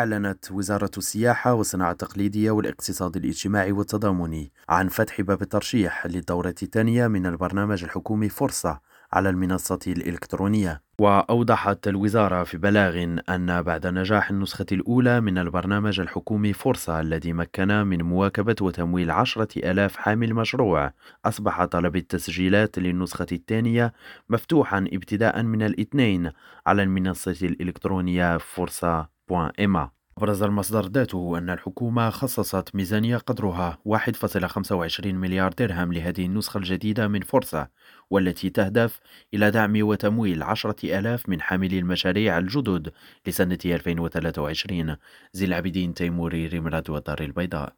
أعلنت وزارة السياحة والصناعة التقليدية والاقتصاد الاجتماعي والتضامني عن فتح باب الترشيح للدورة الثانية من البرنامج الحكومي فرصة على المنصة الإلكترونية. وأوضحت الوزارة في بلاغ أن بعد نجاح النسخة الأولى من البرنامج الحكومي فرصة الذي مكن من مواكبة وتمويل عشرة ألاف حامل مشروع أصبح طلب التسجيلات للنسخة الثانية مفتوحا ابتداء من الاثنين على المنصة الإلكترونية فرصة إما. أبرز المصدر ذاته أن الحكومة خصصت ميزانية قدرها 1.25 مليار درهم لهذه النسخة الجديدة من فرصة والتي تهدف إلى دعم وتمويل عشرة ألاف من حاملي المشاريع الجدد لسنة 2023 زي العابدين تيموري ريمراد والدار البيضاء.